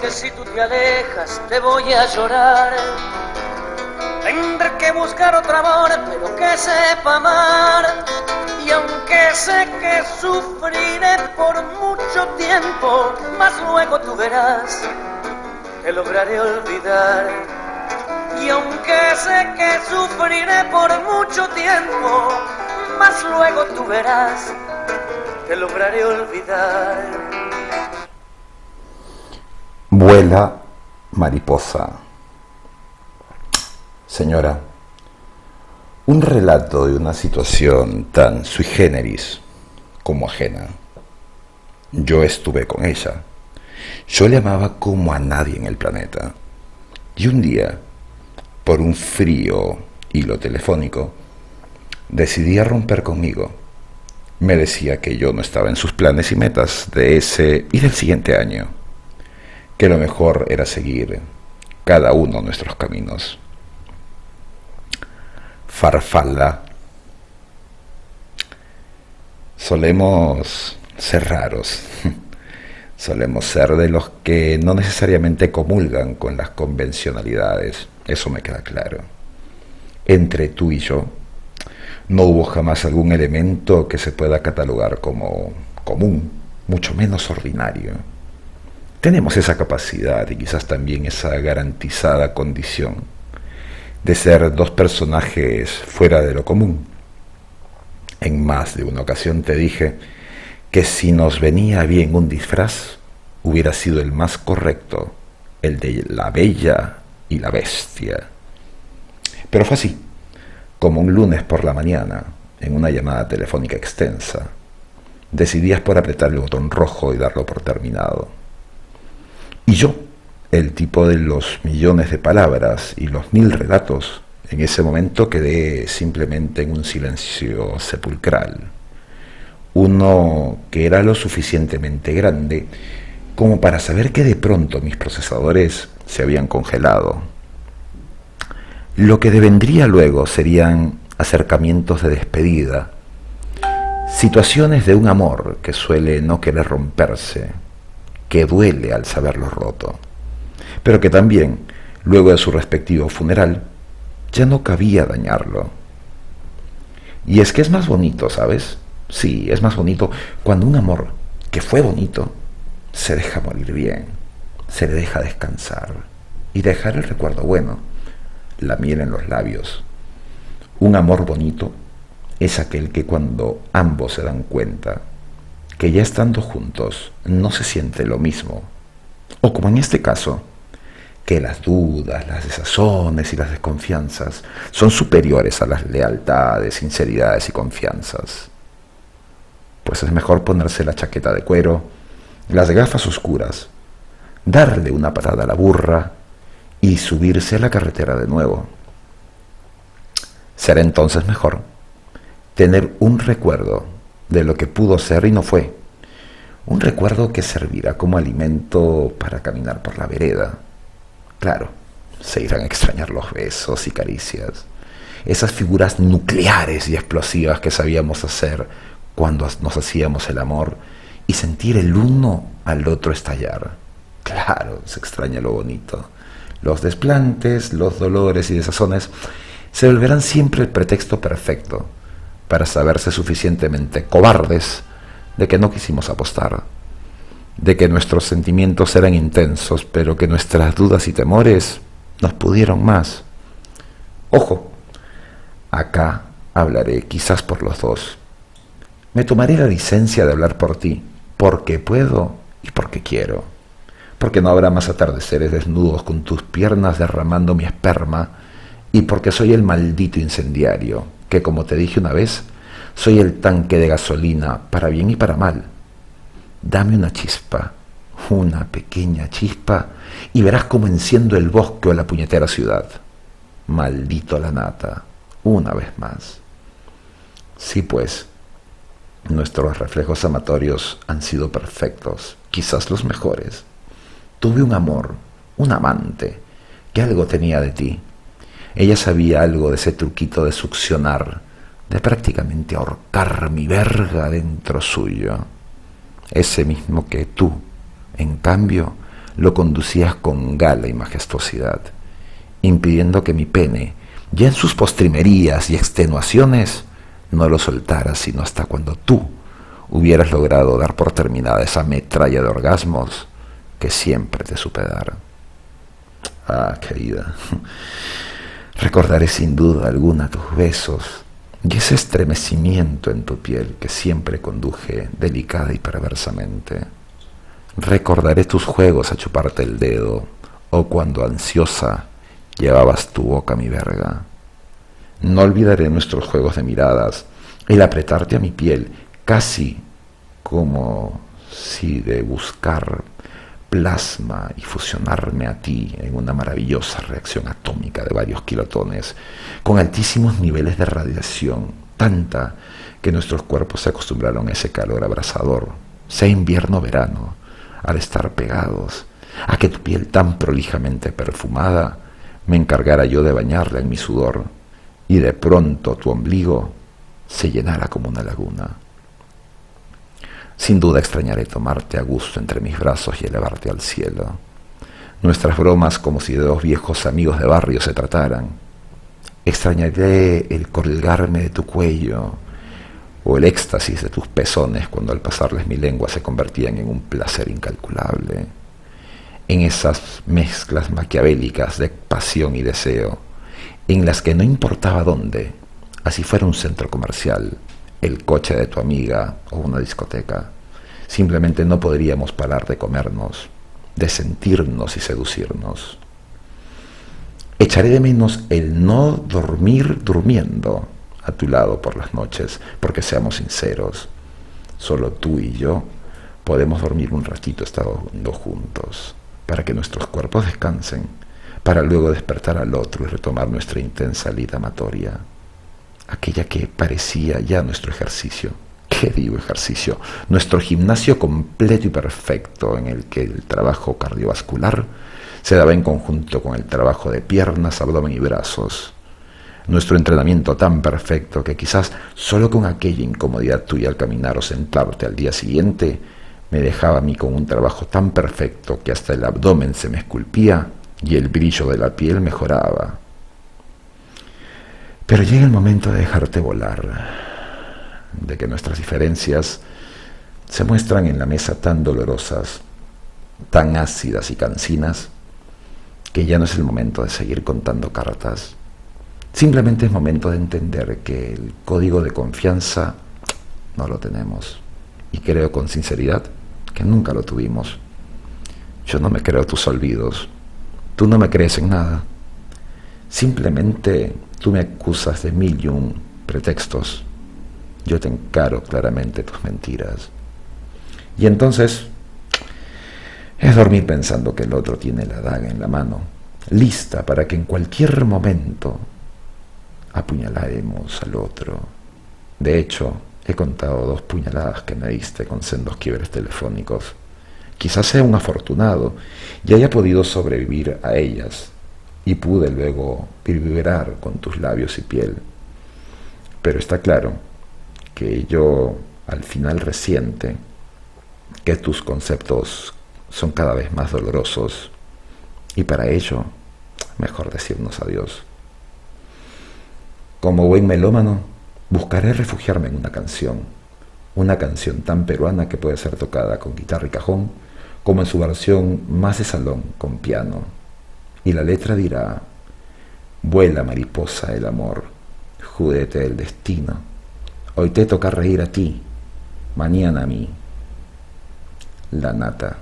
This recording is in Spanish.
que si tú te alejas te voy a llorar. Tendré que buscar otro amor, pero que sepa amar. Y aunque sé que sufriré por mucho tiempo, más luego tú verás que lograré olvidar. Y aunque sé que sufriré por mucho tiempo, más luego tú verás que lograré olvidar. Vuela mariposa. Señora, un relato de una situación tan sui generis como ajena. Yo estuve con ella. Yo le amaba como a nadie en el planeta. Y un día, por un frío hilo telefónico, decidía romper conmigo. Me decía que yo no estaba en sus planes y metas de ese y del siguiente año, que lo mejor era seguir cada uno nuestros caminos. Farfalla. Solemos ser raros. Solemos ser de los que no necesariamente comulgan con las convencionalidades. Eso me queda claro. Entre tú y yo, no hubo jamás algún elemento que se pueda catalogar como común, mucho menos ordinario. Tenemos esa capacidad y quizás también esa garantizada condición de ser dos personajes fuera de lo común. En más de una ocasión te dije que si nos venía bien un disfraz, hubiera sido el más correcto, el de la bella y la bestia. Pero fue así, como un lunes por la mañana, en una llamada telefónica extensa. Decidías por apretar el botón rojo y darlo por terminado. Y yo, el tipo de los millones de palabras y los mil relatos, en ese momento quedé simplemente en un silencio sepulcral. Uno que era lo suficientemente grande como para saber que de pronto mis procesadores se habían congelado. Lo que devendría luego serían acercamientos de despedida, situaciones de un amor que suele no querer romperse, que duele al saberlo roto pero que también, luego de su respectivo funeral, ya no cabía dañarlo. Y es que es más bonito, ¿sabes? Sí, es más bonito cuando un amor que fue bonito se deja morir bien, se le deja descansar y dejar el recuerdo bueno, la miel en los labios. Un amor bonito es aquel que cuando ambos se dan cuenta que ya estando juntos no se siente lo mismo, o como en este caso, que las dudas, las desazones y las desconfianzas son superiores a las lealtades, sinceridades y confianzas. Pues es mejor ponerse la chaqueta de cuero, las gafas oscuras, darle una patada a la burra y subirse a la carretera de nuevo. Será entonces mejor tener un recuerdo de lo que pudo ser y no fue, un recuerdo que servirá como alimento para caminar por la vereda Claro, se irán a extrañar los besos y caricias, esas figuras nucleares y explosivas que sabíamos hacer cuando nos hacíamos el amor y sentir el uno al otro estallar. Claro, se extraña lo bonito. Los desplantes, los dolores y desazones se volverán siempre el pretexto perfecto para saberse suficientemente cobardes de que no quisimos apostar de que nuestros sentimientos eran intensos, pero que nuestras dudas y temores nos pudieron más. Ojo, acá hablaré quizás por los dos. Me tomaré la licencia de hablar por ti, porque puedo y porque quiero. Porque no habrá más atardeceres desnudos con tus piernas derramando mi esperma, y porque soy el maldito incendiario, que como te dije una vez, soy el tanque de gasolina para bien y para mal dame una chispa, una pequeña chispa, y verás cómo enciendo el bosque o la puñetera ciudad. Maldito la nata, una vez más. Sí, pues, nuestros reflejos amatorios han sido perfectos, quizás los mejores. Tuve un amor, un amante, que algo tenía de ti. Ella sabía algo de ese truquito de succionar, de prácticamente ahorcar mi verga dentro suyo ese mismo que tú, en cambio, lo conducías con gala y majestuosidad, impidiendo que mi pene, ya en sus postrimerías y extenuaciones, no lo soltara sino hasta cuando tú hubieras logrado dar por terminada esa metralla de orgasmos que siempre te supe dar. Ah, querida, recordaré sin duda alguna tus besos y ese estremecimiento en tu piel que siempre conduje delicada y perversamente. Recordaré tus juegos a chuparte el dedo o cuando ansiosa llevabas tu boca a mi verga. No olvidaré nuestros juegos de miradas, el apretarte a mi piel, casi como si de buscar plasma y fusionarme a ti en una maravillosa reacción atómica de varios kilotones, con altísimos niveles de radiación, tanta que nuestros cuerpos se acostumbraron a ese calor abrasador, sea invierno o verano, al estar pegados, a que tu piel tan prolijamente perfumada me encargara yo de bañarla en mi sudor y de pronto tu ombligo se llenara como una laguna. Sin duda extrañaré tomarte a gusto entre mis brazos y elevarte al cielo. Nuestras bromas como si de dos viejos amigos de barrio se trataran. Extrañaré el colgarme de tu cuello o el éxtasis de tus pezones cuando al pasarles mi lengua se convertían en un placer incalculable. En esas mezclas maquiavélicas de pasión y deseo, en las que no importaba dónde, así fuera un centro comercial, el coche de tu amiga o una discoteca, simplemente no podríamos parar de comernos, de sentirnos y seducirnos. Echaré de menos el no dormir durmiendo a tu lado por las noches, porque seamos sinceros, solo tú y yo podemos dormir un ratito estando juntos, para que nuestros cuerpos descansen, para luego despertar al otro y retomar nuestra intensa lida amatoria aquella que parecía ya nuestro ejercicio. ¿Qué digo ejercicio? Nuestro gimnasio completo y perfecto en el que el trabajo cardiovascular se daba en conjunto con el trabajo de piernas, abdomen y brazos. Nuestro entrenamiento tan perfecto que quizás solo con aquella incomodidad tuya al caminar o sentarte al día siguiente me dejaba a mí con un trabajo tan perfecto que hasta el abdomen se me esculpía y el brillo de la piel mejoraba. Pero llega el momento de dejarte volar, de que nuestras diferencias se muestran en la mesa tan dolorosas, tan ácidas y cansinas, que ya no es el momento de seguir contando cartas. Simplemente es momento de entender que el código de confianza no lo tenemos. Y creo con sinceridad que nunca lo tuvimos. Yo no me creo tus olvidos. Tú no me crees en nada. Simplemente Tú me acusas de mil y un pretextos. Yo te encaro claramente tus mentiras. Y entonces es dormir pensando que el otro tiene la daga en la mano, lista para que en cualquier momento apuñalaremos al otro. De hecho, he contado dos puñaladas que me diste con sendos quiebres telefónicos. Quizás sea un afortunado y haya podido sobrevivir a ellas y pude luego vibrar con tus labios y piel. Pero está claro que yo al final resiente que tus conceptos son cada vez más dolorosos y para ello mejor decirnos adiós. Como buen melómano, buscaré refugiarme en una canción, una canción tan peruana que puede ser tocada con guitarra y cajón, como en su versión más de salón con piano y la letra dirá, vuela mariposa el amor, judete del destino, hoy te toca reír a ti, mañana a mí, la nata.